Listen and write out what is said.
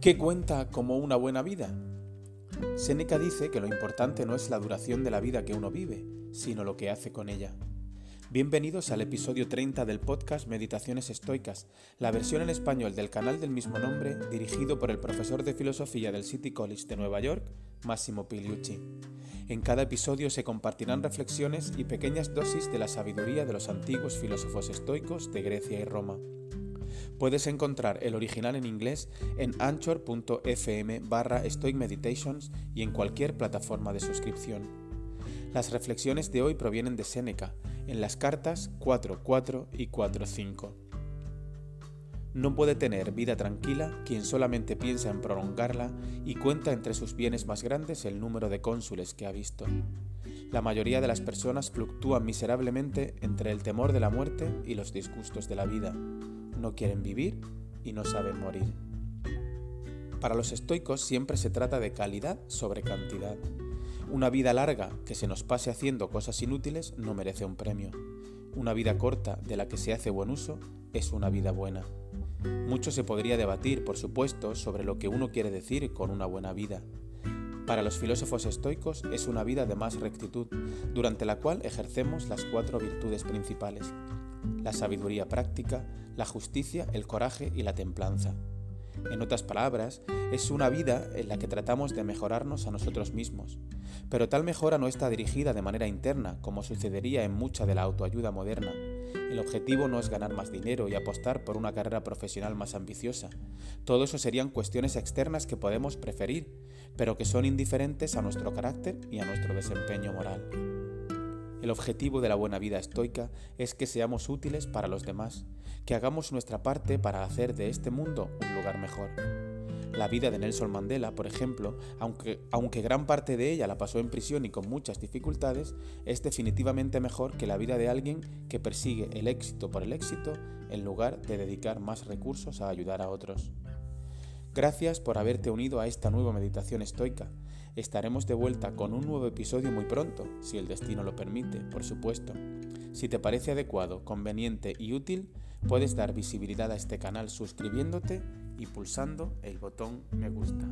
¿Qué cuenta como una buena vida? Séneca dice que lo importante no es la duración de la vida que uno vive, sino lo que hace con ella. Bienvenidos al episodio 30 del podcast Meditaciones Estoicas, la versión en español del canal del mismo nombre, dirigido por el profesor de filosofía del City College de Nueva York, Massimo Pigliucci. En cada episodio se compartirán reflexiones y pequeñas dosis de la sabiduría de los antiguos filósofos estoicos de Grecia y Roma. Puedes encontrar el original en inglés en anchor.fm barra Stoic Meditations y en cualquier plataforma de suscripción. Las reflexiones de hoy provienen de Séneca, en las cartas 4.4 y 4.5. No puede tener vida tranquila quien solamente piensa en prolongarla y cuenta entre sus bienes más grandes el número de cónsules que ha visto. La mayoría de las personas fluctúan miserablemente entre el temor de la muerte y los disgustos de la vida no quieren vivir y no saben morir. Para los estoicos siempre se trata de calidad sobre cantidad. Una vida larga que se nos pase haciendo cosas inútiles no merece un premio. Una vida corta de la que se hace buen uso es una vida buena. Mucho se podría debatir, por supuesto, sobre lo que uno quiere decir con una buena vida. Para los filósofos estoicos es una vida de más rectitud, durante la cual ejercemos las cuatro virtudes principales, la sabiduría práctica, la justicia, el coraje y la templanza. En otras palabras, es una vida en la que tratamos de mejorarnos a nosotros mismos, pero tal mejora no está dirigida de manera interna, como sucedería en mucha de la autoayuda moderna. El objetivo no es ganar más dinero y apostar por una carrera profesional más ambiciosa. Todo eso serían cuestiones externas que podemos preferir, pero que son indiferentes a nuestro carácter y a nuestro desempeño moral. El objetivo de la buena vida estoica es que seamos útiles para los demás, que hagamos nuestra parte para hacer de este mundo un lugar mejor. La vida de Nelson Mandela, por ejemplo, aunque, aunque gran parte de ella la pasó en prisión y con muchas dificultades, es definitivamente mejor que la vida de alguien que persigue el éxito por el éxito en lugar de dedicar más recursos a ayudar a otros. Gracias por haberte unido a esta nueva meditación estoica. Estaremos de vuelta con un nuevo episodio muy pronto, si el destino lo permite, por supuesto. Si te parece adecuado, conveniente y útil, puedes dar visibilidad a este canal suscribiéndote y pulsando el botón me gusta.